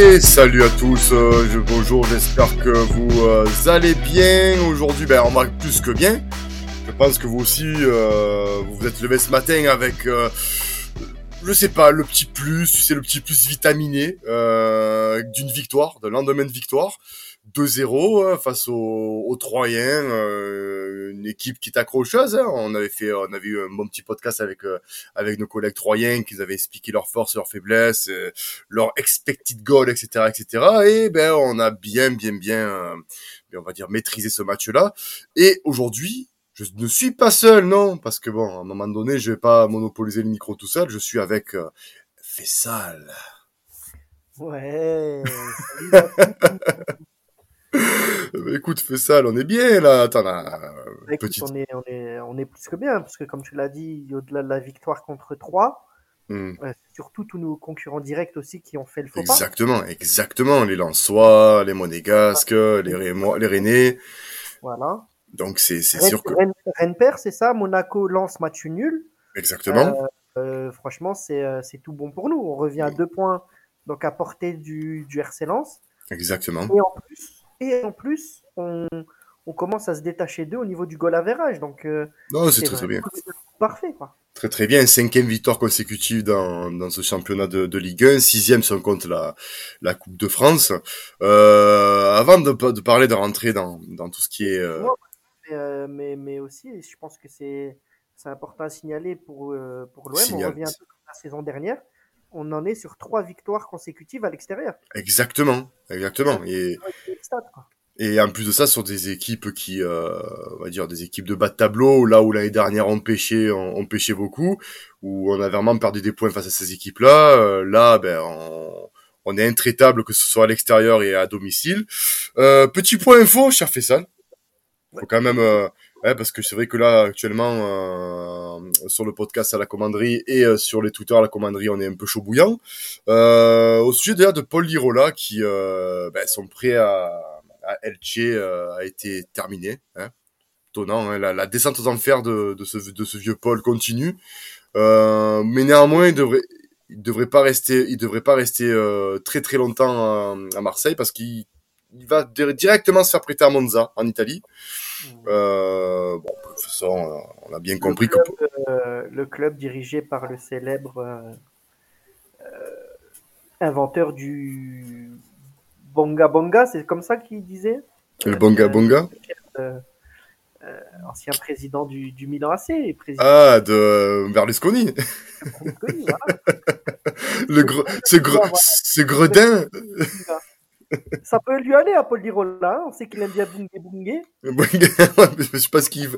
Et salut à tous, euh, bonjour, j'espère que vous euh, allez bien. Aujourd'hui, ben, on va plus que bien. Je pense que vous aussi, euh, vous vous êtes levé ce matin avec, euh, je sais pas, le petit plus, tu sais, le petit plus vitaminé euh, d'une victoire, de lendemain de victoire. 2-0 euh, face aux, Troyens, euh, une équipe qui est accrocheuse. Hein. On avait fait, on avait eu un bon petit podcast avec euh, avec nos collègues Troyens qui avaient expliqué leurs forces, leurs faiblesses, euh, leur expected goal, etc., etc. Et ben on a bien, bien, bien, euh, on va dire maîtrisé ce match-là. Et aujourd'hui, je ne suis pas seul, non, parce que bon, à un moment donné, je vais pas monopoliser le micro tout seul. Je suis avec euh, Fessal. Ouais. Bah, écoute, Fessal, on est bien là. Attends, là, Bah, écoute, petite. on, est, on, est, on est plus que bien, parce que comme tu l'as dit, au-delà de la victoire contre 3, Hmm. c'est surtout tous nos concurrents directs aussi qui ont fait le faux pas. Exactement, exactement. Les Lensois, les Monégasques, les, Rémois, les Rennais. Voilà. Donc c'est sûr que Rennes- Rennes perd, c'est ça. Monaco lance match nul. exactement. Euh, franchement, c'est euh, tout bon pour nous. On revient à deux points, donc à portée du, du RC Lens. Exactement. Et en plus, et en plus on, on commence à se détacher d'eux au niveau du goal average. Donc, euh, Non, c'est très très bien. Parfait, quoi. Très très bien. Cinquième victoire consécutive dans, dans ce championnat de, de Ligue 1. Sixième si on compte la, la Coupe de France. Euh, avant de, de parler de rentrer dans, dans tout ce qui est... euh, Ouais, mais, euh, mais, mais aussi, je pense que c'est important à signaler pour, euh, pour l'OM. On revient un peu comme la saison dernière. On en est sur trois victoires consécutives à l'extérieur. Exactement, exactement. Et, stade, quoi. et en plus de ça, sur des équipes qui, euh, on va dire, des équipes de bas de tableau, là où l'année dernière on pêchait, on, on pêchait beaucoup, où on a vraiment perdu des points face à ces équipes-là. euh, là, ben, on, on est intraitable que ce soit à l'extérieur et à domicile. Euh, petit point info, cher Fessal. Faut quand même, ouais, parce que c'est vrai que là, actuellement, euh, sur le podcast à la commanderie et euh, sur les Twitter à la commanderie, on est un peu chaud bouillant. Euh, au sujet d'ailleurs de Paul Lirola, qui, euh, ben, son prêt à, à Elche euh, a été terminé. Hein. Étonnant, hein, la, la descente aux enfers de, de, ce, de ce vieux Paul continue. Euh, mais néanmoins, il devrait, il devrait pas rester, il devrait pas rester très très longtemps à, à Marseille parce qu'il il va di- directement se faire prêter à Monza en Italie. Euh, bon, de toute façon, on a bien compris le, que club, euh, le club dirigé par le célèbre euh, inventeur du Bonga Bonga, c'est comme ça qu'il disait? Le Bonga Bonga? ancien président du, du Milan AC et président Ah, de Berlusconi. Berlusconi, voilà. Le gre, ce, gre, ce gredin. Ça peut lui aller à Paul Lirola, on sait qu'il aime bien Bunge. Bonga, je sais pas ce qu'il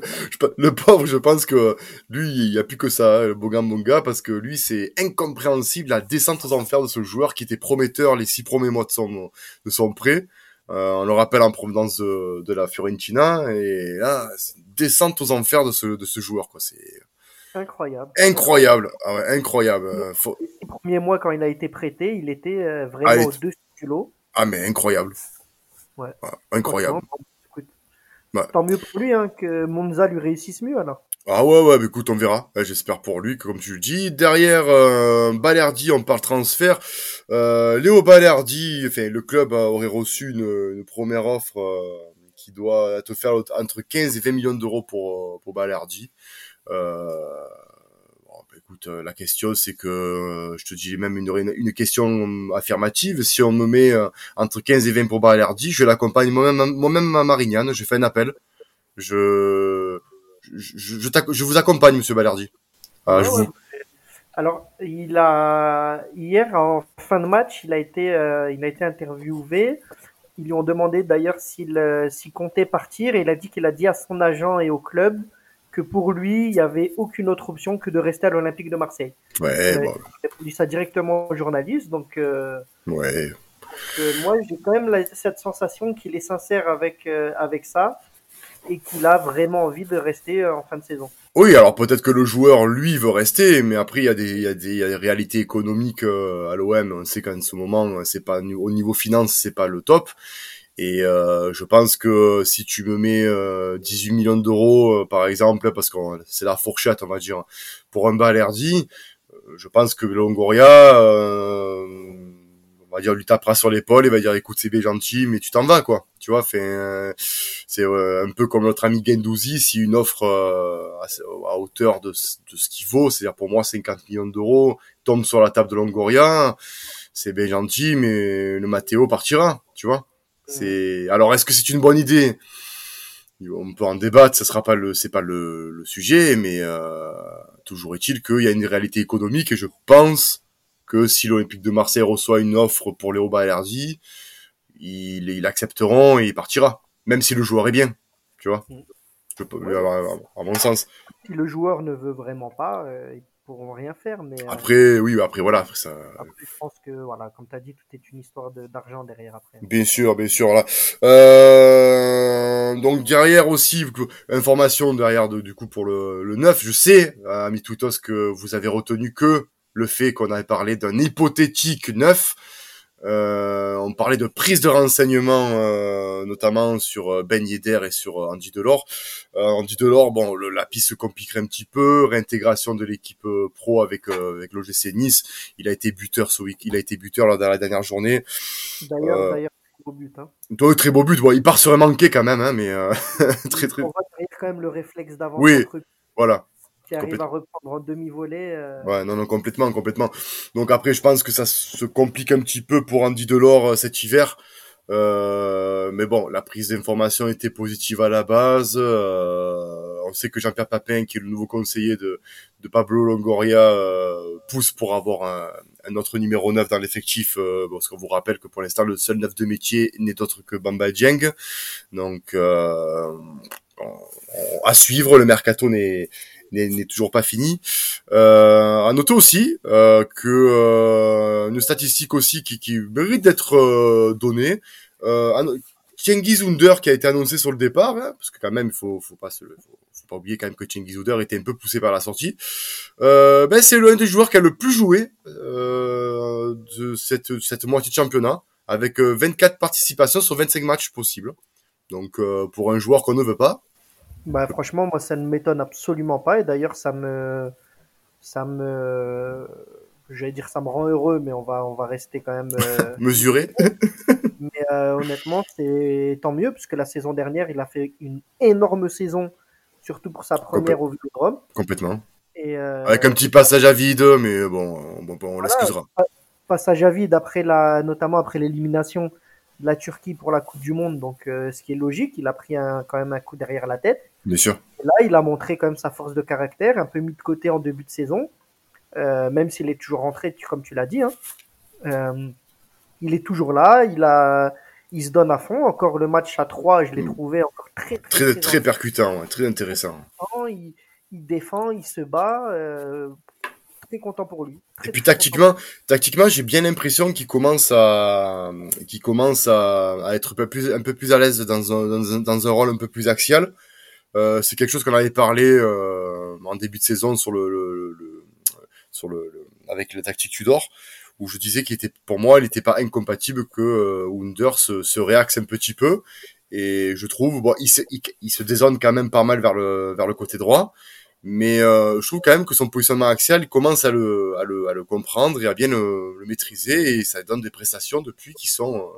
Le pauvre, je pense que lui, il y a plus que ça, hein, le Bonga Bonga, parce que lui, c'est incompréhensible la descente aux enfers de ce joueur qui était prometteur les six premiers mois de son, de son prêt. Euh, on le rappelle en provenance de, de la Fiorentina, et là, descente aux enfers de ce, de ce joueur, quoi. C'est Incroyable. incroyable. Ah ouais, incroyable. Euh, faut- Les six premiers mois, quand il a été prêté, il était euh, Ah, vraiment il- au-dessus du lot. Ah, mais incroyable. Ouais. Ah, incroyable. Ouais. Tant mieux pour lui hein, que Monza lui réussisse mieux alors. Ah ouais, ouais, bah écoute, on verra. Ouais, J'espère pour lui que, comme tu le dis, derrière euh, Balerdi, on parle transfert. Euh, Léo Balerdi, enfin, le club euh, aurait reçu une, une première offre euh, qui doit te faire entre 15 et 20 millions d'euros pour, pour Balerdi. Euh, bah, écoute, euh, la question, c'est que, euh, je te dis même une, une question affirmative. Si on me met euh, entre 15 et 20 pour Balerdi, je l'accompagne moi-même moi-même à Marignane. Je fais un appel. Je je, je, vous accompagne, monsieur Balerdi. Ah, Ouais, je ouais. vous... Alors, il a hier en fin de match, il a été, euh, il a été interviewé. Ils lui ont demandé d'ailleurs s'il euh, comptait partir et il a dit qu'il a dit à son agent et au club que pour lui, il n'y avait aucune autre option que de rester à l'Olympique de Marseille. Ouais, Euh, bon, Il a dit ça directement aux journalistes, donc euh, ouais. euh, moi j'ai quand même la- cette sensation qu'il est sincère avec avec ça et qu'il a vraiment envie de rester en fin de saison. Oui, alors peut-être que le joueur, lui, veut rester, mais après, il y a des, il y a des, il y a des réalités économiques à l'OM. On sait qu'en ce moment, c'est pas au niveau finance, c'est pas le top. Et euh, je pense que si tu me mets euh, 18 millions d'euros, euh, par exemple, parce que c'est la fourchette, on va dire, pour un Balerdi, euh, je pense que Longoria, euh, on va dire, lui tapera sur l'épaule et va dire, écoute, c'est bien gentil, mais tu t'en vas, quoi. Tu vois, c'est un peu comme notre ami Gendouzi, si une offre à, hauteur de, de ce qu'il vaut, c'est-à-dire pour moi 50 millions d'euros, tombe sur la table de Longoria, c'est bien gentil, mais le Matteo partira, tu vois. C'est alors est-ce que c'est une bonne idée? On peut en débattre, ça sera pas le c'est pas le, le, sujet, mais euh, toujours est-il qu'il y a une réalité économique et je pense que si l'Olympique de Marseille reçoit une offre pour Léo Balerdi, ils il accepteront et il partira, même si le joueur est bien, tu vois? Je peux, à, mon sens. Si le joueur ne veut vraiment pas, euh, pourront rien faire. Mais, euh, après, oui, après voilà. Après, ça... je pense que, voilà, comme tu as dit, tout est une histoire d'argent derrière après. Bien sûr, bien sûr. Là. Euh, donc derrière aussi, information derrière de, du coup pour le, le 9, je sais, ami Toutos, que vous avez retenu que le fait qu'on avait parlé d'un hypothétique 9. Euh, on parlait de prise de renseignements, euh, notamment sur euh, Ben Yedder et sur Andy Delors. Andy Delors, bon, le, la piste se compliquerait un petit peu. Réintégration de l'équipe pro avec avec l'OGC Nice. Il a été buteur ce week, il a été buteur lors de la dernière journée. D'ailleurs, d'ailleurs, très beau but. Hein. très beau but. Bon, il part sur un manqué quand même, hein, mais très très. On va quand même le réflexe d'avant. Oui, voilà qui arrive à reprendre en demi-volée. Euh... Ouais, non, non, complètement, complètement. Donc après, je pense que ça se complique un petit peu pour Andy Delors euh, cet hiver. Euh, mais bon, la prise d'information était positive à la base. Euh, on sait que Jean-Pierre Papin, qui est le nouveau conseiller de, de Pablo Longoria, euh, pousse pour avoir un, un, autre numéro 9 dans l'effectif, euh, parce qu'on vous rappelle que pour l'instant, le seul 9 de métier n'est autre que Bamba Dieng. Donc, à suivre, le mercato n'est n'est toujours pas fini. Euh, à noter aussi euh, que euh, une statistique aussi qui, qui mérite d'être euh, donnée. Euh, Cengiz Under qui a été annoncé sur le départ, hein, parce que quand même faut faut pas se faut, pas oublier quand même que Cengiz Under était un peu poussé par la sortie. Euh, ben c'est l'un des joueurs qui a le plus joué euh, de cette cette moitié de championnat avec 24 participations sur 25 matchs possibles. Donc pour un joueur qu'on ne veut pas, bah, franchement, moi, ça ne m'étonne absolument pas. Et d'ailleurs, ça me, ça me, j'allais dire, ça me rend heureux, mais on va, on va rester quand même euh... mesuré. mais euh, honnêtement, c'est tant mieux parce que la saison dernière, il a fait une énorme saison, surtout pour sa première Complé... au Vélodrome. Complètement. Et euh... Avec un petit passage à vide, mais bon, bon, bon on voilà, l'excusera. Passage à vide après la, notamment après l'élimination de la Turquie pour la Coupe du Monde, donc euh, ce qui est logique, il a pris un, quand même un coup derrière la tête. Bien sûr. Et là, il a montré quand même sa force de caractère, un peu mis de côté en début de saison, euh, même s'il est toujours rentré, comme tu l'as dit. Hein. Euh, il est toujours là, il a, il se donne à fond. Encore le match à 3, je l'ai mm. trouvé encore très très très, très, très percutant, très intéressant. Il, il, défend, il se bat. Euh, content pour lui. et puis tactiquement, tactiquement, j'ai bien l'impression qu'il commence à, qu'il commence à, à, être un peu plus, un peu plus à l'aise dans un, dans un, dans un rôle un peu plus axial. Euh, c'est quelque chose qu'on avait parlé euh, en début de saison sur le, le, le sur le, avec le tactique Tudor où je disais qu'il était pour moi il n'était pas incompatible que euh, Wunder se, se réaxe un petit peu. Et je trouve bon il se, il, se dézone quand même pas mal vers le vers le côté droit. Mais euh, je trouve quand même que son positionnement axial, il commence à le, à le, à le comprendre et à bien le, le, maîtriser. Et ça donne des prestations depuis qui sont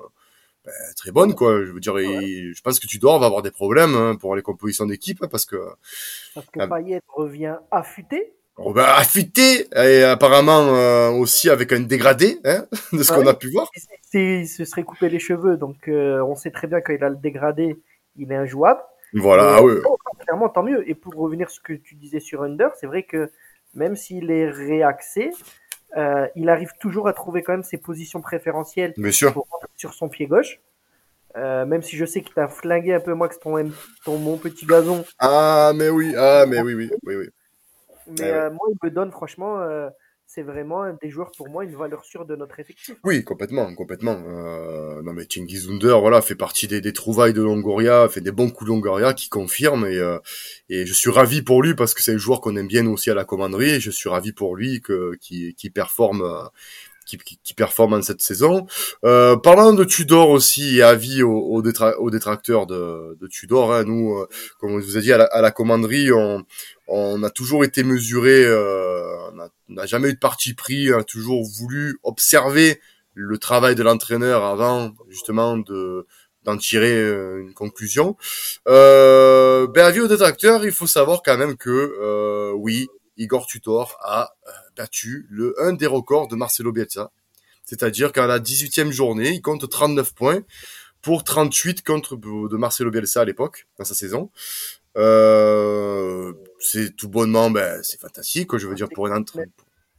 ben, très bonnes quoi. Je veux dire, je pense que tu dois avoir des problèmes hein, pour les compositions d'équipe hein, parce que parce que Payet revient affûté. Ben, affûté et apparemment euh, aussi avec un dégradé hein, de ce qu'on a pu voir. Il se serait coupé les cheveux, donc euh, on sait très bien qu'il a le dégradé, il est injouable. Voilà, ah oui. Oh, clairement, tant mieux. Et pour revenir sur ce que tu disais sur Under, c'est vrai que même s'il est réaxé, euh, il arrive toujours à trouver quand même ses positions préférentielles. Pour, sur son pied gauche. Euh, même si je sais qu'il t'a flingué un peu moins que ton, ton mon petit gazon. Ah mais oui, ah mais oui oui oui oui. Mais eh euh, moi il me donne franchement euh, c'est vraiment un des joueurs pour moi une valeur sûre de notre effectif. Oui, complètement, complètement. Euh, non mais Under, voilà, fait partie des, des, trouvailles de Longoria, fait des bons coups de Longoria qui confirment et, euh, et je suis ravi pour lui parce que c'est un joueur qu'on aime bien aussi à la commanderie et je suis ravi pour lui que qui, qui performe euh, qui, qui, performe en cette saison. Euh, parlant de Tudor aussi, et avis aux, aux, détracteurs de, de Tudor, hein, nous, euh, comme on vous a dit, à la, à la commanderie, on, on, a toujours été mesuré, euh, on n'a jamais eu de parti pris, on a toujours voulu observer le travail de l'entraîneur avant justement de d'en tirer une conclusion. Euh, ben, avis aux détracteurs, il faut savoir quand même que euh, oui, Igor Tutor a battu le un des records de Marcelo Bielsa. C'est-à-dire qu'à la 18e journée, il compte 39 points pour 38 contre de Marcelo Bielsa à l'époque, dans sa saison. Euh, c'est tout bonnement, ben, c'est fantastique, je veux dire, pour un entraîneur.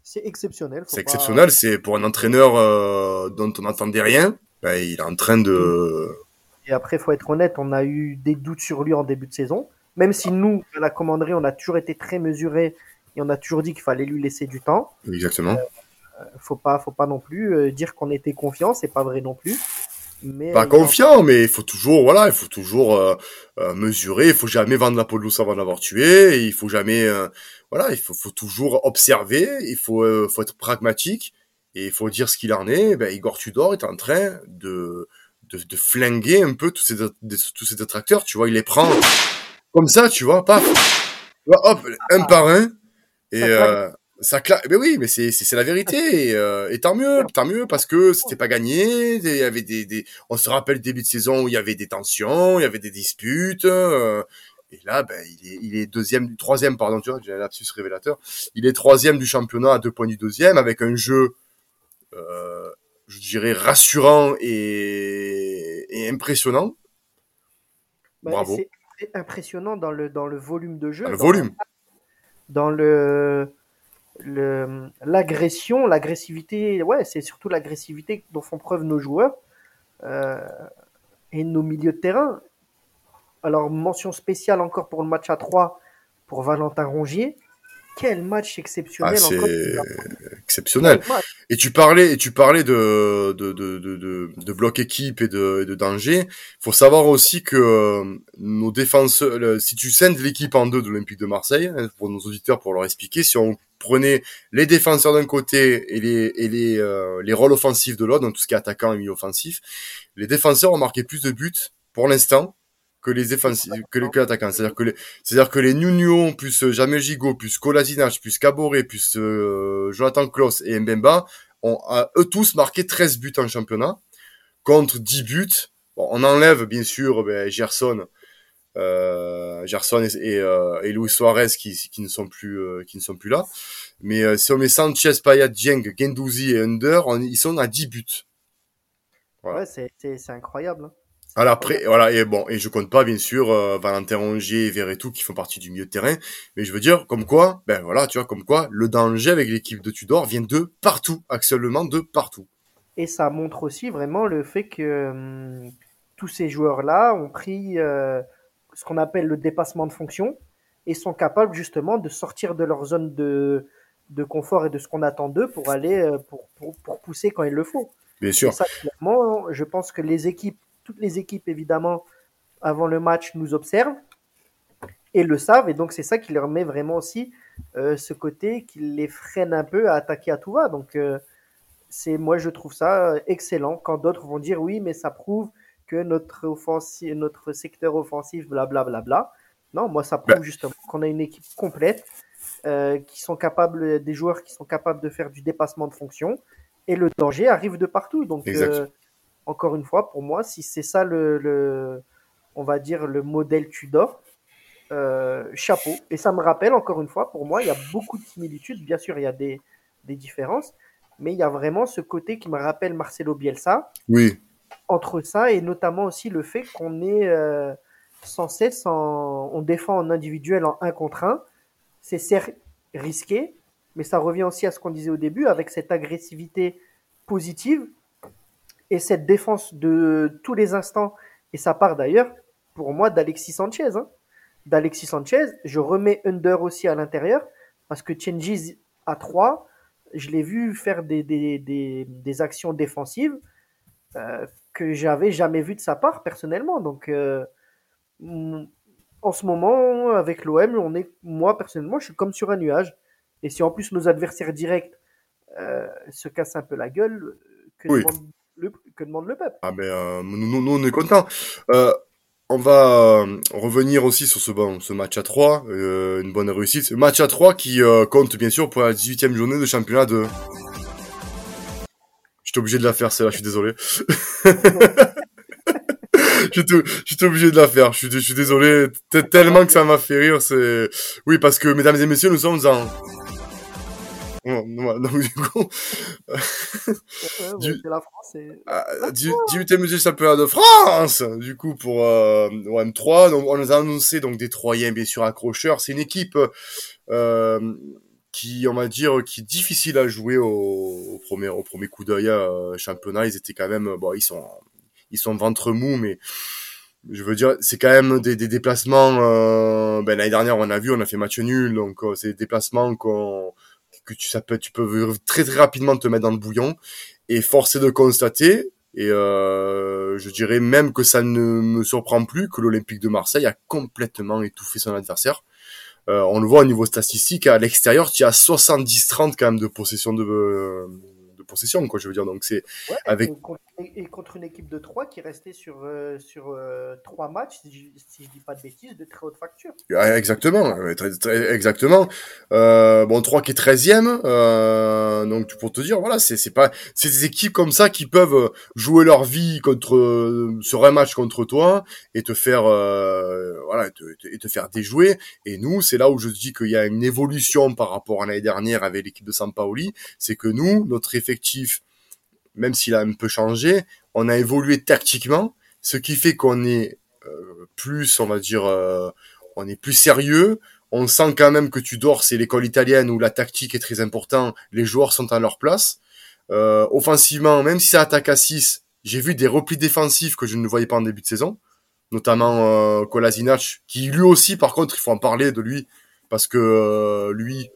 C'est exceptionnel. C'est exceptionnel, c'est pour un entraîneur euh, dont on n'entendait rien, ben, il est en train de... Et après, faut être honnête, on a eu des doutes sur lui en début de saison. Même si nous, à la commanderie, on a toujours été très mesurés et on a toujours dit qu'il fallait lui laisser du temps. Exactement. Euh, faut pas, faut pas non plus euh, dire qu'on était confiant, c'est pas vrai non plus. Mais pas confiant, mais il faut toujours, voilà, il faut toujours euh, mesurer. Il faut jamais vendre la peau de l'ours avant d'avoir tué. il faut jamais, voilà, il faut, faut, toujours observer. Il faut, faut être pragmatique et il faut dire ce qu'il en est. Ben, Igor Tudor est en train de, de, de flinguer un peu tous ces, tous ces détracteurs. Tu vois, il les prend comme ça, tu vois, paf, hop, un par un. Et ça claque. Mais oui, mais c'est c'est la vérité. Et, euh, et, tant mieux, tant mieux parce que c'était pas gagné. Il y avait des, des on se rappelle le début de saison où il y avait des tensions, il y avait des disputes. Euh, et là, ben il est il est deuxième, troisième pardon, tu vois, j'ai un lapsus révélateur. Il est troisième du championnat à deux points du deuxième avec un jeu, euh, je dirais rassurant et, et impressionnant. Bah, Bravo. C'est impressionnant dans le dans le volume de jeu. le volume. Dans le l'agression, l'agressivité, ouais, c'est surtout l'agressivité dont font preuve nos joueurs euh, et nos milieux de terrain. Alors, mention spéciale encore pour le match à 3 pour Valentin Rongier, quel match exceptionnel. Ah, c'est exceptionnel. Et tu parlais, et tu parlais de, de, de, de, de bloc équipe et de, de danger. Faut savoir aussi que euh, nos défenseurs, si tu scindes l'équipe en deux de l'Olympique de Marseille, hein, pour nos auditeurs, pour leur expliquer, si on prenait les défenseurs d'un côté et les, et les, euh, les rôles offensifs de l'autre, donc tout ce qui est attaquant et milieu offensif, les défenseurs ont marqué plus de buts pour l'instant que les défensifs, que les attaquants. C'est-à-dire que les, c'est-à-dire que les Nuno, plus euh, Jamel Gigot, plus Kolasinac, plus Caboret, plus euh, Jonathan Klaus et Mbemba ont eux tous marqué 13 buts en championnat contre 10 buts. Bon, on enlève bien sûr ben, Gerson, euh, Gerson et, euh, et, Luis Suarez qui, qui ne sont plus euh, qui ne sont plus là. Mais si on met Sanchez, Payet, Dieng, Gendouzi et Under, ils sont à 10 buts. Ouais, c'est, c'est, c'est incroyable. Hein. Alors après, voilà, et bon, et je compte pas bien sûr euh, Valentin Rongier et Verretou qui font partie du milieu de terrain, mais je veux dire, comme quoi, ben voilà, tu vois, comme quoi, le danger avec l'équipe de Tudor vient de partout, actuellement de partout. Et ça montre aussi vraiment le fait que hum, tous ces joueurs-là ont pris euh, ce qu'on appelle le dépassement de fonction et sont capables justement de sortir de leur zone de, de confort et de ce qu'on attend d'eux pour aller euh, pour, pour, pour, pousser quand il le faut. Bien sûr. ça, clairement, je pense que les équipes toutes les équipes, évidemment, avant le match, nous observent et le savent. Et donc, c'est ça qui leur met vraiment aussi euh, ce côté qui les freine un peu à attaquer à tout va. Donc, euh, c'est moi, je trouve ça euh, excellent quand d'autres vont dire oui, mais ça prouve que notre, offensive, notre secteur offensif, blablabla. Bla, bla, bla. Non, moi, ça prouve justement qu'on a une équipe complète, qui sont capables, des joueurs qui sont capables de faire du dépassement de fonction. Et le danger arrive de partout. Donc, encore une fois, pour moi, si c'est ça le, on va dire, le modèle Tudor, euh, chapeau. Et ça me rappelle, encore une fois, pour moi, il y a beaucoup de similitudes. Bien sûr, il y a des, des différences, mais il y a vraiment ce côté qui me rappelle Marcelo Bielsa. Oui. Entre ça et notamment aussi le fait qu'on est euh, sans cesse en, on défend en individuel en 1 contre 1. C'est certes risqué, mais ça revient aussi à ce qu'on disait au début avec cette agressivité positive et cette défense de tous les instants, et ça part d'ailleurs, pour moi, d'Alexis Sanchez. Hein. D'Alexis Sanchez, je remets Under aussi à l'intérieur, parce que Chengiz à 3, je l'ai vu faire des, des, des, des actions défensives euh, que j'avais jamais vu de sa part personnellement. Donc, euh, en ce moment, avec l'OM, on est, moi personnellement, je suis comme sur un nuage. Et si en plus nos adversaires directs euh, se cassent un peu la gueule, que oui que demande le peuple. Ah ben euh, nous, nous, on est contents. Euh, on va euh, revenir aussi sur ce match à 3, euh, une bonne réussite. Match à 3 qui compte bien sûr pour la 18e journée de championnat de... J'étais obligé de la faire, celle-là, je suis désolé. J'étais obligé de la faire. Je suis, je suis désolé. Tellement que ça m'a fait rire. C'est oui parce que mesdames et messieurs, nous sommes en donc du coup, du... la France et... ah, 18e championnat de France, du coup pour euh, M3, donc on nous a annoncé donc des Troyens bien sûr accrocheurs. C'est une équipe euh, qui, on va dire, qui est difficile à jouer au, au premier au premier coup d'œil euh, championnat. Ils étaient quand même, bon, ils sont ils sont ventre mou, mais je veux dire, c'est quand même des, des déplacements. Euh, ben l'année dernière, on a vu, on a fait match nul, donc euh, c'est des déplacements qu'on que tu ça peut, tu peux très très rapidement te mettre dans le bouillon. Et force est de constater, et euh, je dirais même que ça ne me surprend plus que l'Olympique de Marseille a complètement étouffé son adversaire. Euh, on le voit au niveau statistique, à l'extérieur, tu as 70-30 quand même de possession de, possession, quoi, je veux dire. Donc c'est avec et contre une équipe de 3 qui restait sur euh, sur euh, trois matchs, si je, si dis pas de bêtises, de très haute facture. exactement, exactement. Euh, bon, 3 qui est 13e, euh, donc pour te dire, voilà, c'est pas c'est des équipes comme ça qui peuvent jouer leur vie contre sur un match contre toi et te faire voilà et te, faire déjouer. Et nous, c'est là où je dis qu'il y a une évolution par rapport à l'année dernière avec l'équipe de Sampaoli, c'est que nous, notre effectif même s'il a un peu changé, on a évolué tactiquement, ce qui fait qu'on est euh, plus, on va dire, euh, on est plus sérieux. On sent quand même que tu dors, c'est l'école italienne où la tactique est très importante, les joueurs sont à leur place. Euh, offensivement, même si ça attaque à 6, j'ai vu des replis défensifs que je ne voyais pas en début de saison, notamment euh, Kolasinac, qui lui aussi, par contre, il faut en parler de lui, parce que lui,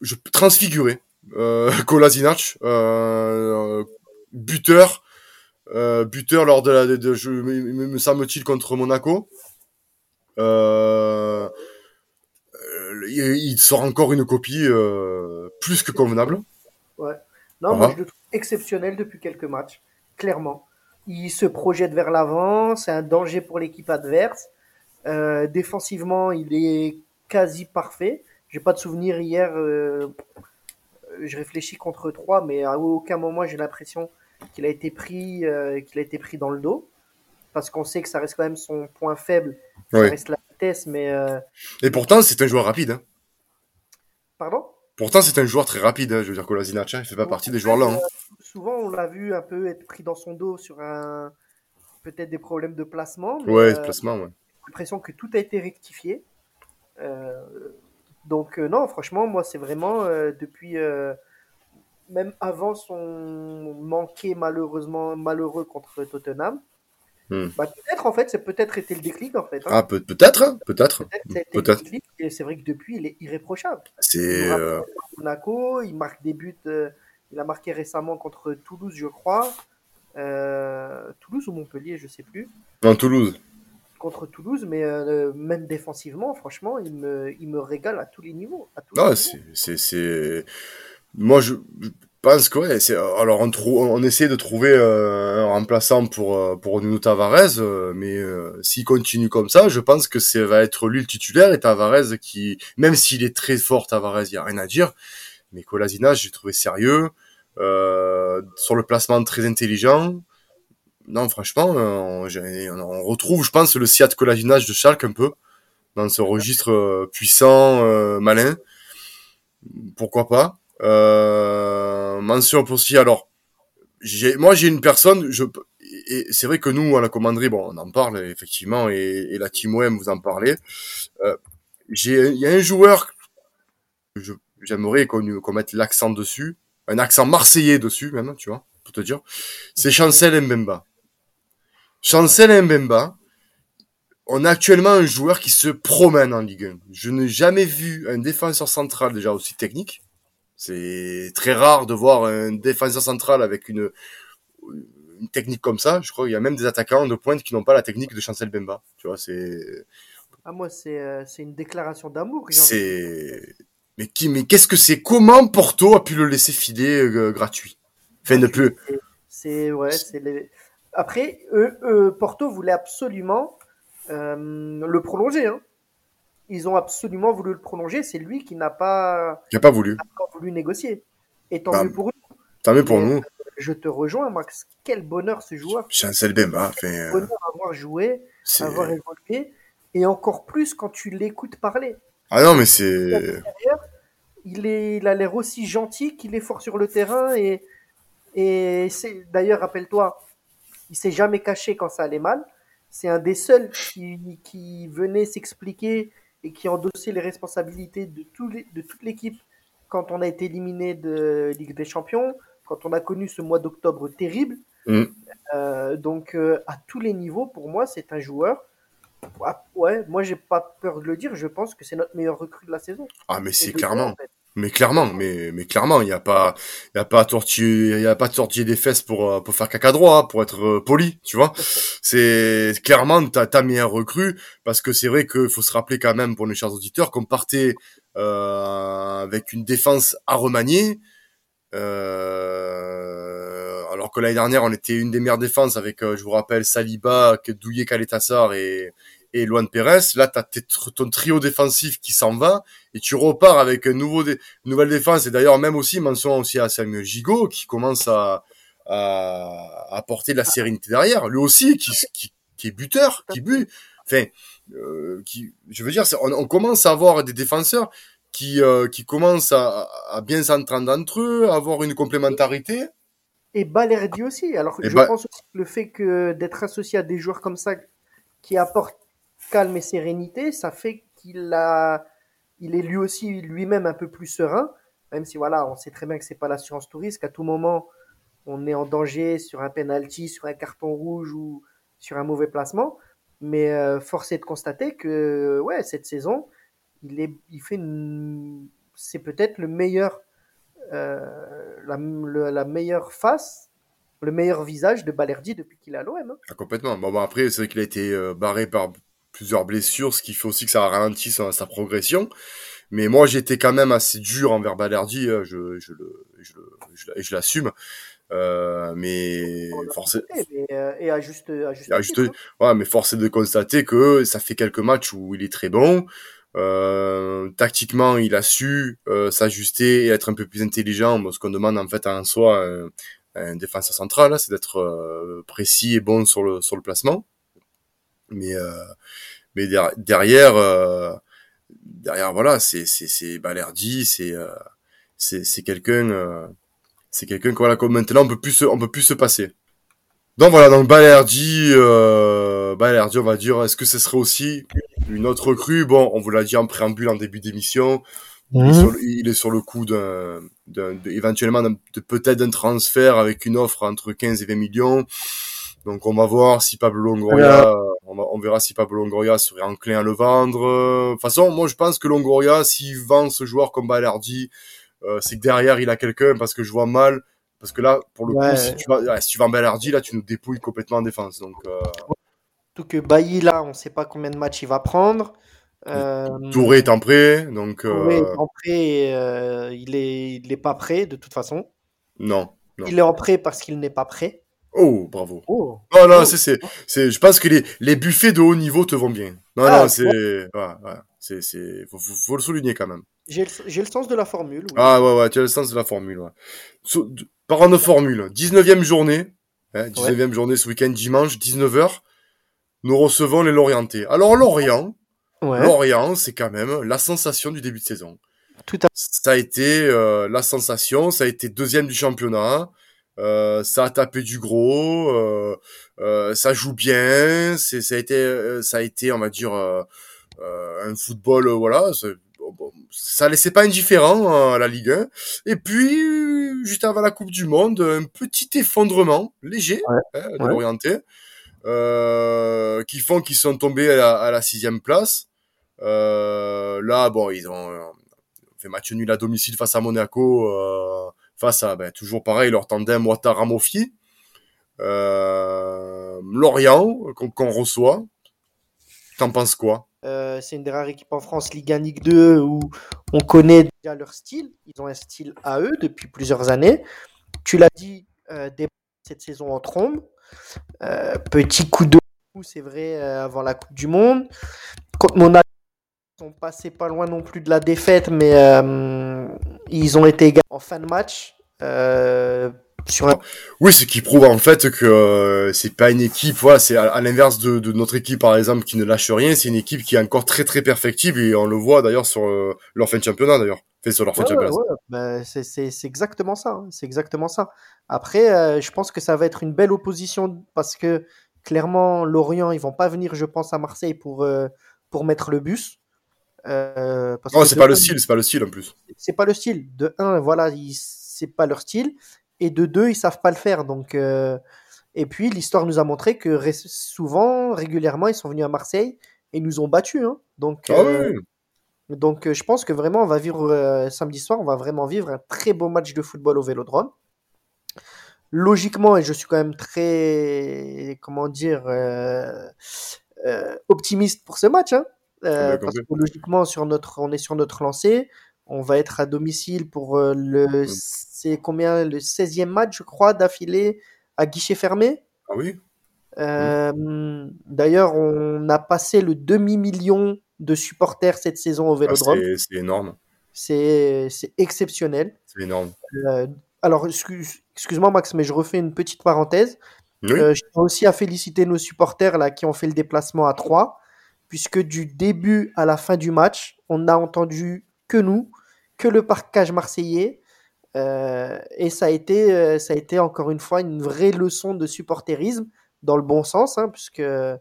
je transfiguré euh, Kolasinac, euh, buteur, euh, buteur lors de la, de, de, me semble-t-il contre Monaco. Euh, il, sort encore une copie euh, plus que convenable. Ouais. Non, moi je le trouve exceptionnel depuis quelques matchs, clairement. Il se projette vers l'avant, c'est un danger pour l'équipe adverse. Euh, défensivement, il est quasi parfait. J'ai pas de souvenir hier. Euh, je réfléchis contre 3, mais à aucun moment j'ai l'impression qu'il a été pris, euh, qu'il a été pris dans le dos, parce qu'on sait que ça reste quand même son point faible, ça reste la vitesse, mais. Euh, Et pourtant, c'est un joueur rapide. Hein. Pardon? Pourtant, c'est un joueur très rapide. Hein, je veux dire, Kolasinac, il fait pas partie des joueurs. Hein. Euh, souvent, on l'a vu un peu être pris dans son dos sur un peut-être des problèmes de placement. ouais, de placement, ouais. J'ai l'impression que tout a été rectifié. Euh, donc euh, non, franchement, moi c'est vraiment euh, depuis euh, même avant son manqué malheureusement malheureux contre Tottenham. Hmm. Bah, peut-être en fait, c'est peut-être été le déclic en fait. Hein. Ah peut- peut-être, peut-être, peut-être. et c'est vrai que depuis il est irréprochable. C'est Monaco, il marque des buts. il a marqué récemment contre Toulouse, je crois. Toulouse ou Montpellier, je sais plus. Non, Toulouse contre Toulouse, mais euh, même défensivement, franchement, il me, il me régale à tous les niveaux. À tous ah, c'est, moi je, pense que ouais, c'est, alors on, on essaie de trouver euh, un remplaçant pour euh, pour Nuno Tavares, mais s'il continue comme ça, je pense que c'est va être lui le titulaire et Tavares qui, même s'il est très fort, Tavares, il y a rien à dire, mais Colasina, j'ai trouvé sérieux. sur le placement très intelligent, non, franchement, euh, on, on, retrouve, je pense, le Siat collaginage de Schalke un peu, dans ce registre euh, puissant, euh, malin. Pourquoi pas euh, Mention aussi, alors, j'ai, moi j'ai une personne, je, et c'est vrai que nous, à la commanderie, bon, on en parle, effectivement, et, et la Team OM, vous en parlez. Euh, il y a un joueur, j'aimerais qu'on, qu'on mette l'accent dessus, un accent marseillais dessus, même, tu vois, pour te dire. C'est Chancel Mbemba. Chancel Mbemba, on a actuellement un joueur qui se promène en Ligue 1. Je n'ai jamais vu un défenseur central déjà aussi technique. C'est très rare de voir un défenseur central avec une, une technique comme ça. Je crois qu'il y a même des attaquants de pointe qui n'ont pas la technique de Chancel Mbemba. Tu vois, c'est. Ah moi c'est euh, une déclaration d'amour. C'est mais qui mais qu'est-ce que c'est? Comment Porto a pu le laisser filer euh, gratuit? Enfin ne plus. C'est ouais c'est les après, eux, Porto voulait absolument euh, le prolonger. Hein. Ils ont absolument voulu le prolonger. C'est lui qui n'a pas, qui n'a pas voulu. voulu négocier. Et tant bah, mieux pour eux. Tant mieux pour nous. Je te rejoins, Max. Quel bonheur ce joueur. Chancel Bemba. Quel euh, bonheur avoir joué, avoir évolué. Et encore plus quand tu l'écoutes parler. ah non, mais c'est. Il, est, il a l'air aussi gentil qu'il est fort sur le terrain. Et, et c'est d'ailleurs, rappelle-toi, il s'est jamais caché quand ça allait mal. C'est un des seuls qui, qui venait s'expliquer et qui endossait les responsabilités de, tous les, de toute l'équipe quand on a été éliminé de Ligue des Champions, quand on a connu ce mois d'octobre terrible. Mm. Euh, donc, euh, à tous les niveaux, pour moi, c'est un joueur. Ah, Ouais, moi, j'ai pas peur de le dire. Je pense que c'est notre meilleur recrue de la saison. Ah, mais c'est clairement. loin, en fait. Mais clairement, mais, mais clairement, il n'y a pas, il a pas à tortiller, a pas des fesses pour, euh, pour faire caca droit, hein, pour être euh, poli, tu vois. C'est clairement ta, ta meilleure recrue, parce que c'est vrai qu'il faut se rappeler quand même pour nos chers auditeurs qu'on partait euh, avec une défense à remanier. Alors que l'année dernière, on était une des meilleures défenses avec, je vous rappelle, Saliba, Douillet, Caletassar et, et Luan Pérez. Là, t'as tes- ton trio défensif qui s'en va et tu repars avec un nouveau dé- une nouvelle défense. Et d'ailleurs, même aussi, mention aussi à Samuel Gigot qui commence à, à, apporter de la sérénité derrière. Lui aussi, qui, qui, qui est buteur, qui but. Enfin, euh, qui, je veux dire, on, on commence à avoir des défenseurs qui, euh, qui commencent à, à bien s'entendre entre eux, à avoir une complémentarité. Et Balerdi aussi. Alors, Et je pense aussi que le fait que d'être associé à des joueurs comme ça qui apportent calme et sérénité, ça fait qu'il a, il est lui aussi lui-même un peu plus serein. Même si voilà, on sait très bien que c'est pas l'assurance tout risque. À tout moment, on est en danger sur un penalty, sur un carton rouge ou sur un mauvais placement. Mais euh, force est de constater que ouais, cette saison, il est, il fait, une- c'est peut-être le meilleur euh, la, la meilleure face, le meilleur visage de Balerdi depuis qu'il est à l'OM. hein. Ah, complètement. Bon, bon, après, c'est vrai qu'il a été euh, barré par plusieurs blessures, ce qui fait aussi que ça a ralenti sa, sa progression. Mais moi, j'étais quand même assez dur envers Balerdi, euh, je, je, le, je, le, je, je l'assume. Euh, mais forcément, Et, euh, et à juste, à juste hein. ouais, mais force est de constater que ça fait quelques matchs où il est très bon. Euh, tactiquement, il a su euh, s'ajuster et être un peu plus intelligent. Bon, ce qu'on demande en fait à un soi, un, un défenseur central, là, c'est d'être précis et bon sur le sur le placement. Mais euh, mais der- derrière, euh, derrière, voilà, c'est c'est c'est Balerdi, c'est euh, c'est c'est quelqu'un, c'est quelqu'un que voilà, comme maintenant on peut plus se, on peut plus se passer. Donc voilà, donc Balerdi, euh, Balerdi, on va dire, est-ce que ce serait aussi une autre recrue Bon, on vous l'a dit en préambule en début d'émission, il, est sur le- il est sur le coup d'un, éventuellement de peut-être d'un transfert avec une offre entre 15 et 20 millions. Donc on va voir si Pablo Longoria, on, va- on verra si Pablo Longoria serait enclin à le vendre. De toute façon, moi je pense que Longoria, s'il vend ce joueur comme Balerdi, euh, c'est que derrière il a quelqu'un parce que je vois mal. Parce que là, pour le Ouais. coup, si tu, vas, si tu vends Balerdi, là, tu nous dépouilles complètement en défense. Donc, euh, Surtout que Bailly, là, on ne sait pas combien de matchs il va prendre. Euh, Touré est en prêt, donc euh, Touré est en prêt, euh, il est, il est pas prêt de toute façon. non, non. Il est en prêt parce qu'il n'est pas prêt. Oh, bravo. Oh. Oh non, Oh. c'est, c'est, c'est, je pense que les, les buffets de haut niveau te vont bien. Non, Ah, non, c'est, ouais, ouais, c'est, c'est, faut, faut, faut le souligner quand même. J'ai le, j'ai le sens de la formule. Ah ouais, ouais, tu as le sens de la formule. Ouais. So- de- parlant de formule, 19e journée, hein, 19e journée ce week-end, dimanche, 19h, nous recevons les Lorientais. Alors Lorient, Ouais, Lorient, c'est quand même la sensation du début de saison. tout à Ça a été euh, la sensation, ça a été deuxième du championnat, euh, ça a tapé du gros, euh, euh, ça joue bien, c'est ça a été euh, ça a été on va dire euh, euh, un football voilà, ça laissait pas indifférent à la Ligue 1. Et puis juste avant la Coupe du Monde, un petit effondrement léger Ouais, hein, de ouais. l'Orienté, euh, qui font qu'ils sont tombés à la, à la sixième place. Euh, là, bon, ils ont fait match nul à domicile face à Monaco, euh, face à ben, toujours pareil leur tandem Ouattara Mofi. Euh, Lorient qu'on reçoit. T'en penses quoi? Euh, c'est une des rares équipes en France, Ligue 1, Ligue 2, où on connaît déjà leur style. Ils ont un style à eux depuis plusieurs années. Tu l'as dit, euh, cette saison en trombe. Euh, petit coup de c'est vrai, euh, avant la Coupe du Monde. Contre Monaco, sont passés pas loin non plus de la défaite, mais euh, ils ont été en fin de match. Euh, sur un... Oui, ce qui prouve en fait que euh, c'est pas une équipe, voilà, c'est à, l'inverse de, de, notre équipe par exemple qui ne lâche rien, c'est une équipe qui est encore très très perfectible et on le voit d'ailleurs sur euh, leur fin de championnat d'ailleurs, fait sur leur fin de championnat. Ouais, bah, c'est exactement ça, hein, c'est exactement ça. Après, euh, je pense que ça va être une belle opposition parce que clairement Lorient ils vont pas venir, je pense, à Marseille pour pour mettre le bus. Euh, non, c'est pas le style, c'est pas le style en plus. C'est pas le style. De un, voilà, c'est pas leur style et de deux, ils savent pas le faire. Donc, euh, et puis l'histoire nous a montré que souvent, régulièrement, ils sont venus à Marseille et nous ont battus. Hein. Donc, ah euh, donc, je pense que vraiment, on va vivre samedi soir, on va vraiment vivre un très beau match de football au Vélodrome. Logiquement, et je suis quand même très, comment dire, optimiste pour ce match, hein, ah, parce que logiquement, sur notre, on est sur notre lancée. On va être à domicile pour le c'est combien? Le 16e match, je crois, d'affilée à guichet fermé. Ah oui? Euh, d'ailleurs, on a passé le demi-million de supporters cette saison au ah, Vélodrome. c'est énorme. C'est exceptionnel. C'est énorme. Euh, alors, excuse-moi Max, mais je refais une petite parenthèse. Euh, je tiens aussi à féliciter nos supporters là, qui ont fait le déplacement à 3, puisque du début à la fin du match, on n'a entendu que nous, que le parcage marseillais, euh, et ça a, été, euh, ça a été encore une fois une vraie leçon de supporterisme dans le bon sens, hein, puisque euh,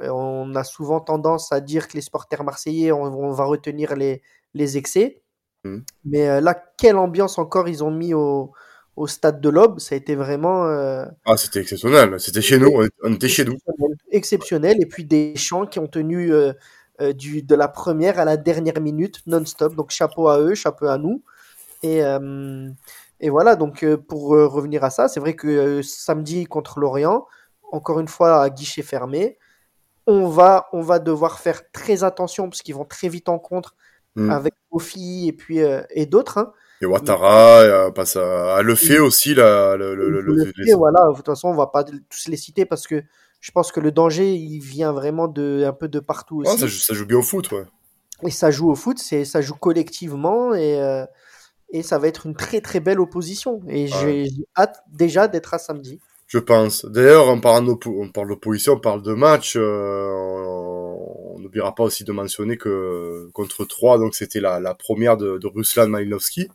on a souvent tendance à dire que les supporters marseillais, on, va retenir les, les excès. Mmh. Mais là, quelle ambiance encore ils ont mis au, au stade de l'Aube, ça a été vraiment. Ah, c'était exceptionnel, c'était chez nous, on était chez nous. Exceptionnel, et puis des chants qui ont tenu du, de la première à la dernière minute, non-stop. Donc chapeau à eux, chapeau à nous. Et, euh, et voilà, donc euh, pour euh, revenir à ça, c'est vrai que samedi contre l'Orient, encore une fois à guichet fermé, on va, on va devoir faire très attention parce qu'ils vont très vite en contre mm. avec Kofi et puis et d'autres. Hein. Et Ouattara, passe à, le fait aussi là. Le, le, le, voilà. De toute façon, on va pas tous les citer parce que je pense que le danger, il vient vraiment de un peu de partout aussi. ça, joue, ça, joue, bien au foot, ouais. Et ça joue au foot, c'est ça joue collectivement et et ça va être une très très belle opposition. Et j'ai hâte déjà d'être à samedi. Je pense. D'ailleurs, on parle d'opposition, on parle de match. Euh, on n'oubliera pas aussi de mentionner que contre 3, donc c'était la, la, première de, de Ruslan Malinovski,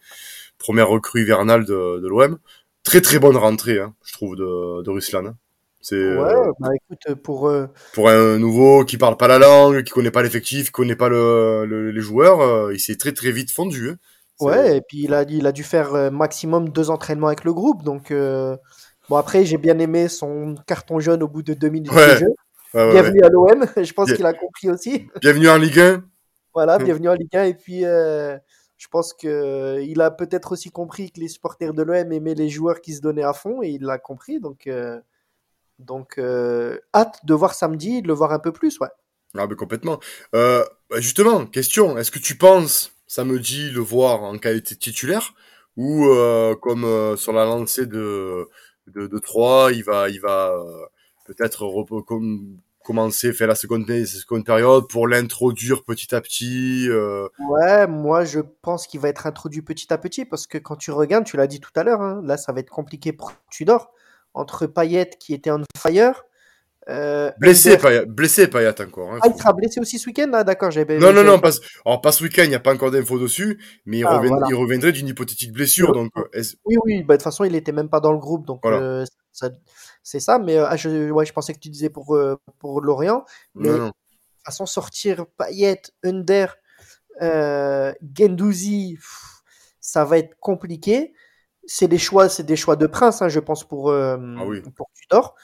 première recrue hivernale de, de l'OM. Très très bonne rentrée, hein, je trouve, de, de Ruslan. Hein. C'est ouais, bah écoute, pour euh... pour un nouveau qui parle pas la langue, qui connaît pas l'effectif, qui connaît pas le, le les joueurs, euh, il s'est très très vite fondu. Hein. Ouais, et puis il a, il a dû faire euh, maximum deux entraînements avec le groupe. Donc, euh, bon, après, j'ai bien aimé son carton jaune au bout de deux minutes de jeu. Bienvenue à l'OM, je pense qu'il a compris aussi. Bienvenue en Ligue 1. voilà, bienvenue en Ligue 1. Et puis, euh, je pense qu'il a peut-être aussi compris que les supporters de l'OM aimaient les joueurs qui se donnaient à fond et il l'a compris. Donc, donc hâte de voir samedi, de le voir un peu plus, ouais. Ah, mais complètement. Bah, justement, question, est-ce que tu penses samedi le voir en qualité titulaire ou euh, comme euh, sur la lancée de de, de 3, il va il va euh, peut-être commencer faire la seconde seconde période pour l'introduire petit à petit Ouais, moi je pense qu'il va être introduit petit à petit parce que quand tu regardes, tu l'as dit tout à l'heure, hein, là ça va être compliqué pour Tudor entre Payet qui était on fire euh, blessé, Payet, blessé Payet encore. Hein, ah, il sera blessé aussi ce week-end ah, D'accord, j'avais. Non, non, non, pas, alors, pas ce week-end, il n'y a pas encore d'infos dessus, mais il, ah, il reviendrait d'une hypothétique blessure. Donc, euh, oui, oui, bah, de toute façon, il était même pas dans le groupe, donc euh, c'est ça. Mais ah, je, ouais, je pensais que tu disais pour, pour Lorient. Mais non, non. de toute façon, sortir Payet, Under, Gendouzi, ça va être compliqué. C'est des choix, c'est des choix de prince, hein, je pense, pour, ah, oui. pour Tudor.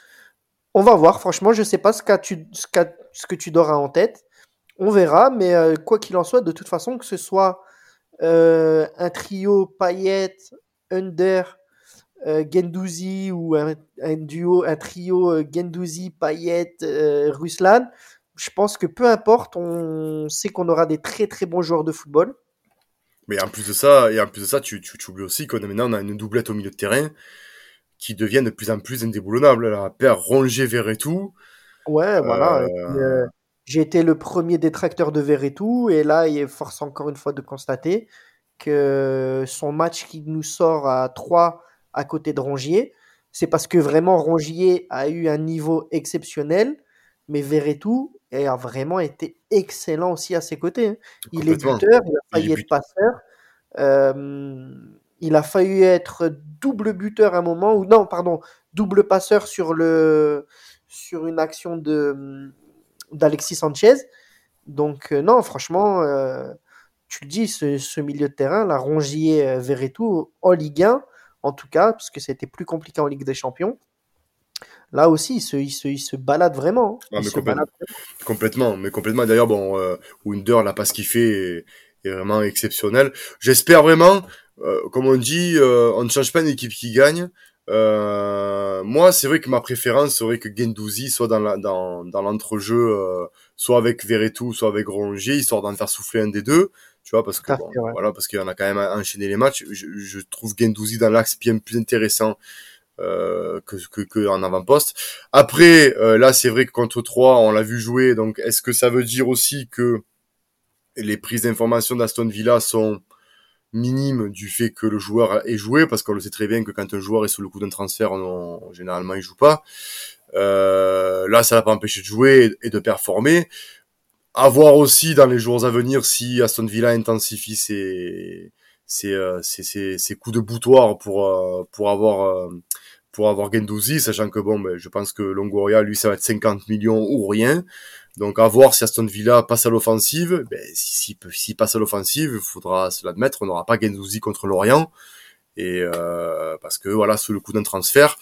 On va voir, franchement, je sais pas ce, tu, ce, ce que tu dors en tête. On verra, mais euh, quoi qu'il en soit, de toute façon, que ce soit euh, un trio Payet, Under, euh, Gendouzi ou un, duo, un trio euh, Gendouzi, Payet, Ruslan, je pense que peu importe, on sait qu'on aura des très très bons joueurs de football. Mais en plus de ça, et en plus de ça, tu, tu, tu oublies aussi qu'on a maintenant on a une doublette au milieu de terrain qui deviennent de plus en plus indéboulonnables. La paire rongé tout. Ouais, voilà. Euh, euh, j'ai été le premier détracteur de tout, et là, il est force encore une fois de constater que son match qui nous sort à 3 à côté de Rongier, c'est parce que vraiment Rongier a eu un niveau exceptionnel, mais Verretou a vraiment été excellent aussi à ses côtés. hein. Il est buteur, il a failli être passeur. Euh, il a failli être double buteur à un moment, ou non, pardon, double passeur sur, le, sur une action de d'Alexis Sanchez. Donc, euh, non, franchement, euh, tu le dis, ce, ce milieu de terrain, la Rongier Verretou, en Ligue 1, en tout cas, parce que c'était plus compliqué en Ligue des Champions. Là aussi, il se, il se, il se balade vraiment. Ah, Il mais se complètement. balade vraiment. Complètement, mais complètement. D'ailleurs, bon, euh, Wunder, là, pas ce qu'il fait est, est vraiment exceptionnel. J'espère vraiment, euh, comme on dit, euh, on ne change pas une équipe qui gagne. Euh, moi, c'est vrai que ma préférence serait que Gendouzi soit dans la, dans, dans l'entrejeu, euh, soit avec Verretou, soit avec Rongier, histoire d'en faire souffler un des deux. Tu vois, parce que bon, fait, ouais. voilà, parce en a quand même enchaîné les matchs. Je, je trouve Gendouzi dans l'axe bien plus intéressant euh, que, que, que en avant-poste. Après, euh, là, c'est vrai que contre 3, on l'a vu jouer. Donc, est-ce que ça veut dire aussi que les prises d'information d'Aston Villa sont minimes du fait que le joueur ait joué? Parce qu'on le sait très bien que quand un joueur est sous le coup d'un transfert, on, on- généralement, il joue pas. Euh, là, ça l'a pas empêché de jouer et, et de performer. À voir aussi dans les jours à venir si Aston Villa intensifie ses, ses, euh, ses, ses, coups de boutoir pour, euh, pour avoir... euh, pour avoir Gendouzi, sachant que bon, ben, je pense que Longoria, lui, ça va être 50 millions ou rien. Donc à voir si Aston Villa passe à l'offensive. Ben, si- s'il peut- s'il passe à l'offensive, il faudra se l'admettre, on n'aura pas Gendouzi contre Lorient. Et euh, parce que voilà, sous le coup d'un transfert,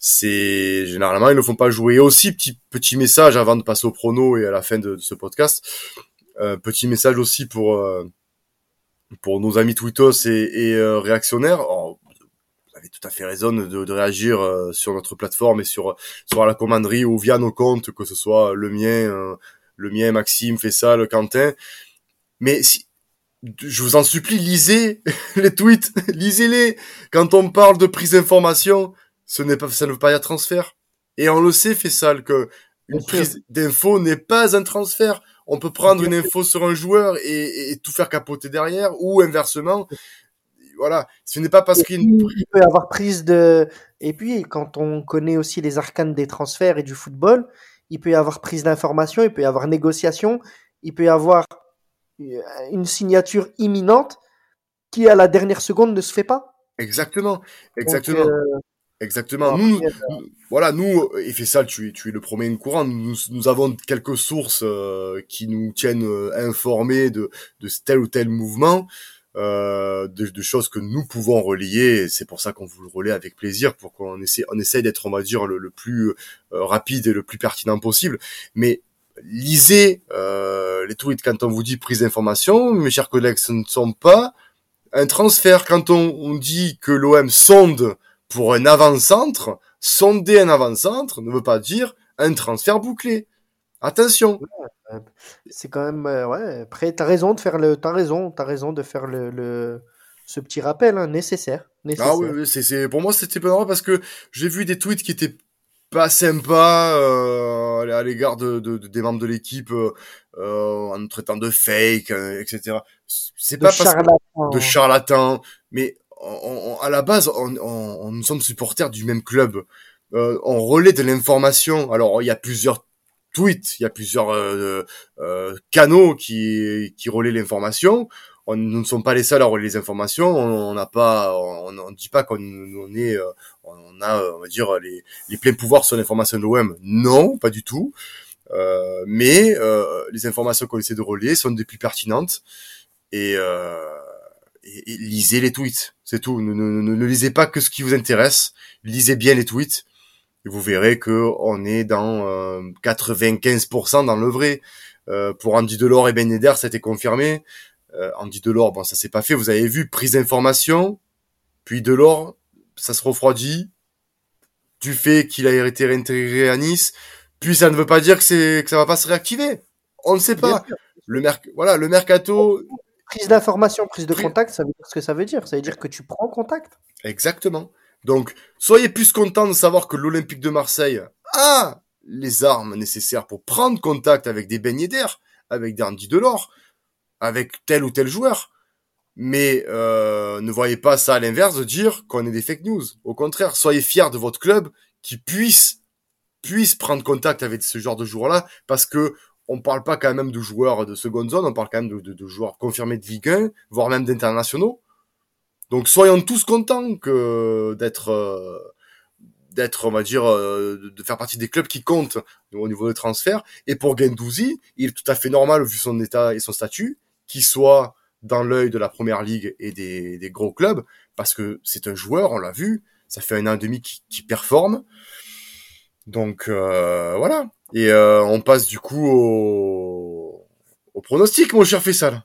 c'est généralement ils ne font pas jouer. Et aussi petit petit message avant de passer au prono et à la fin de, ce podcast, euh, petit message aussi pour euh, pour nos amis tweetos et, et euh, réactionnaires. Alors, vous avez tout à fait raison de, de réagir euh, sur notre plateforme et sur sur la commanderie ou via nos comptes, que ce soit le mien, euh, le mien, Maxime, Fessal, Quentin. Mais si, je vous en supplie, lisez les tweets, lisez-les. Quand on parle de prise d'information, ce n'est pas, ça ne veut pas dire transfert. Et on le sait, Fessal, que une prise d'info n'est pas un transfert. On peut prendre une info sur un joueur et, et tout faire capoter derrière, ou inversement. Voilà, ce n'est pas parce qu'il peut y avoir prise de. Et puis, quand on connaît aussi les arcanes des transferts et du football, il peut y avoir prise d'information, il peut y avoir négociation, il peut y avoir euh, une signature imminente qui, à la dernière seconde, ne se fait pas. Exactement, Donc, exactement, euh, exactement. Nous, voilà, nous, et fait ça, tu es, tu es le premier courant. Nous, nous avons quelques sources euh, qui nous tiennent euh, informés de, de tel ou tel mouvement, euh, de, de choses que nous pouvons relayer. et C'est pour ça qu'on vous le relaie avec plaisir, pour qu'on essaie, on essaie d'être, on va dire, le, le plus euh, rapide et le plus pertinent possible. Mais lisez euh, les tweets quand on vous dit prise d'information, mes chers collègues, ce ne sont pas un transfert. Quand on, on dit que l'OM sonde pour un avant-centre, sonder un avant-centre ne veut pas dire un transfert bouclé. Attention. c'est quand même. euh, ouais, après, t'as raison de faire le. T'as raison, t'as raison de faire le. le- Ce petit rappel hein, nécessaire. nécessaire. Ah oui, c'est, c'est, pour moi, c'était pas normal parce que j'ai vu des tweets qui étaient pas sympas euh, à l'égard de, de- de- des membres de l'équipe euh, euh, en traitant de fake, euh, etc. C'est pas parce que charlatan. de charlatans, mais on- on- à la base, on, on- nous sommes supporters du même club. Euh, on relaie de l'information. Alors, il y a plusieurs tweets, il y a plusieurs euh, euh, canaux qui, qui relaient l'information. On, nous ne sommes pas les seuls à relayer les informations. On n'a pas, on ne dit pas qu'on on est, euh, on a, on va dire, les, les pleins pouvoirs sur l'information de l'OM. Non, pas du tout. Euh, mais euh, les informations qu'on essaie de relayer sont des plus pertinentes. Et, euh, et, et lisez les tweets, c'est tout. Ne, ne, ne, ne lisez pas que ce qui vous intéresse. Lisez bien les tweets. Et vous verrez que on est dans euh, 95% dans le vrai. Euh, pour Andy Delors et Ben Yedder, ça a été confirmé. Euh, Andy Delors, bon, ça s'est pas fait. Vous avez vu, prise d'information. Puis Delors, ça se refroidit. Du fait qu'il a été réintégré à Nice. Puis ça ne veut pas dire que c'est que ça va pas se réactiver. On ne sait pas. Le merc voilà, le mercato, Prise d'information, prise de contact, ça veut dire ce que ça veut dire. Ça veut dire que tu prends contact. Exactement. Donc, soyez plus contents de savoir que l'Olympique de Marseille a les armes nécessaires pour prendre contact avec des beignets d'air, avec des Andy Delors, avec tel ou tel joueur. Mais euh, ne voyez pas ça à l'inverse de dire qu'on est des fake news. Au contraire, soyez fiers de votre club qui puisse puisse prendre contact avec ce genre de joueurs-là, parce que on parle pas quand même de joueurs de seconde zone, on parle quand même de, de, de joueurs confirmés de Ligue 1, voire même d'internationaux. Donc soyons tous contents que d'être euh, d'être, on va dire, euh, de faire partie des clubs qui comptent au niveau des transferts. Et pour Gendouzi, il est tout à fait normal, vu son état et son statut, qu'il soit dans l'œil de la première ligue et des, des gros clubs, parce que c'est un joueur, on l'a vu, ça fait un an et demi qui performe. Donc euh, voilà. Et euh, on passe du coup au, au pronostic, mon cher Fessal.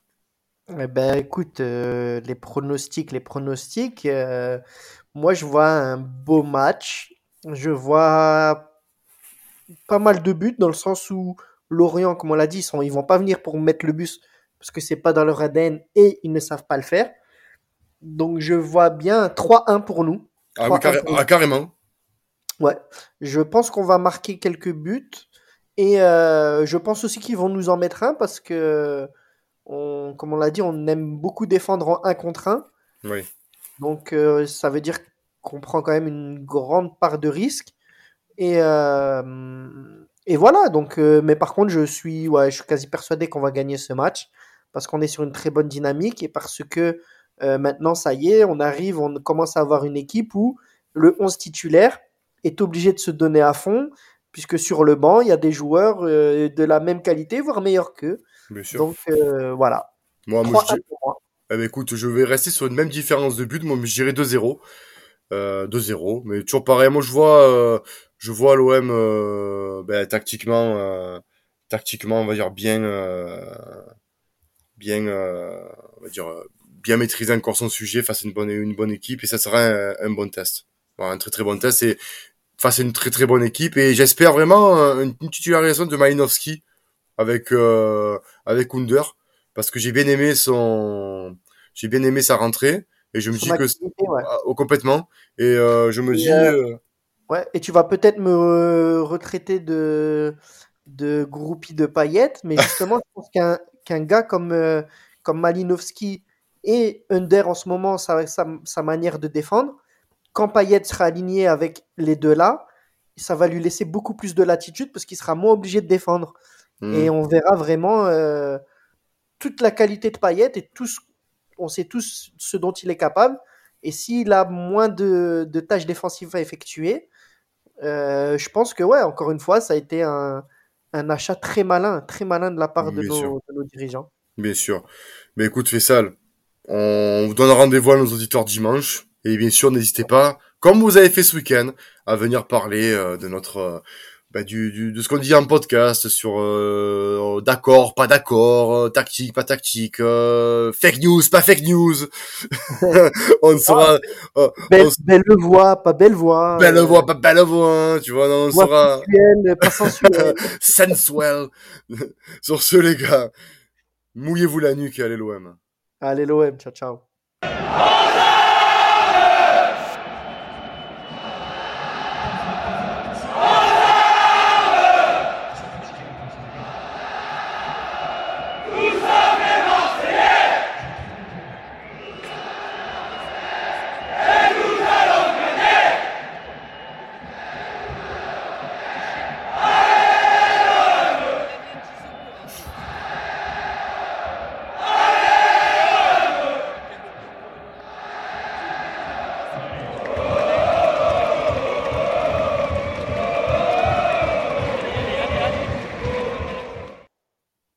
Eh ben, écoute, euh, les pronostics, les pronostics. euh, moi, je vois un beau match. Je vois pas mal de buts dans le sens où Lorient, comme on l'a dit, ils, sont, ils vont pas venir pour mettre le bus parce que c'est pas dans leur ADN et ils ne savent pas le faire. Donc, je vois bien un 3-1 pour nous. Ah, oui, 3-1 carré- pour nous. ah, carrément. Ouais, je pense qu'on va marquer quelques buts et euh, je pense aussi qu'ils vont nous en mettre un parce que, on, comme on l'a dit, on aime beaucoup défendre en 1 contre 1. Oui. Donc euh, ça veut dire qu'on prend quand même une grande part de risque. Et, euh, et voilà, donc, mais par contre, je suis, ouais, je suis quasi persuadé qu'on va gagner ce match parce qu'on est sur une très bonne dynamique et parce que maintenant, ça y est, on arrive, on commence à avoir une équipe où le 11 titulaire est obligé de se donner à fond puisque sur le banc, il y a des joueurs euh, de la même qualité, voire meilleurs qu'eux. Donc euh, voilà, moi, moi, 3-1 je, moi. eh ben, écoute, je vais rester sur une même différence de but. Moi, je dirais 2-0. Euh, 2-0. Mais toujours pareil. Moi, je vois, euh, je vois l'OM euh, ben, tactiquement, euh, tactiquement, on va dire bien, euh, bien, euh, on va dire, euh, bien maîtriser encore son sujet face à une bonne, une bonne équipe. Et ça sera un, un bon test. Voilà, un très très bon test. Et face à une très très bonne équipe. Et j'espère vraiment euh, une, une titularisation de Malinowski avec euh, avec Under parce que j'ai bien aimé son j'ai bien aimé sa rentrée. Et je me Son dis que ouais. ah, oh, complètement. Et euh, je me Et, dis euh, Ouais, et tu vas peut-être me retraiter de, de groupie de paillettes, mais justement, je pense qu'un qu'un gars comme, comme Malinowski et Under en ce moment, sa, sa, sa manière de défendre, quand Payet sera aligné avec les deux là, ça va lui laisser beaucoup plus de latitude parce qu'il sera moins obligé de défendre. hmm, Et on verra vraiment euh, toute la qualité de Payet et tout ce- on sait tous ce dont il est capable. Et s'il a moins de, de tâches défensives à effectuer, euh, je pense que, ouais, encore une fois, ça a été un, un achat très malin, très malin de la part nos, de nos dirigeants. bien sûr mais écoute Fessal on vous donne rendez-vous à nos auditeurs dimanche et bien sûr n'hésitez pas comme vous avez fait ce week-end à venir parler euh, de notre euh, bah, du, du- de ce qu'on dit en podcast sur euh, d'accord, pas d'accord, euh, tactique, pas tactique, euh, fake news, pas fake news. on sera euh, Belle, on belle voix, pas belle voix. belle voix, pas belle voix, hein, tu vois, non, on voix sera sensuelle, pas sensuelle. sensuel. sur ce les gars, mouillez-vous la nuque et allez l'OM. Allez, l'OM, ciao, ciao.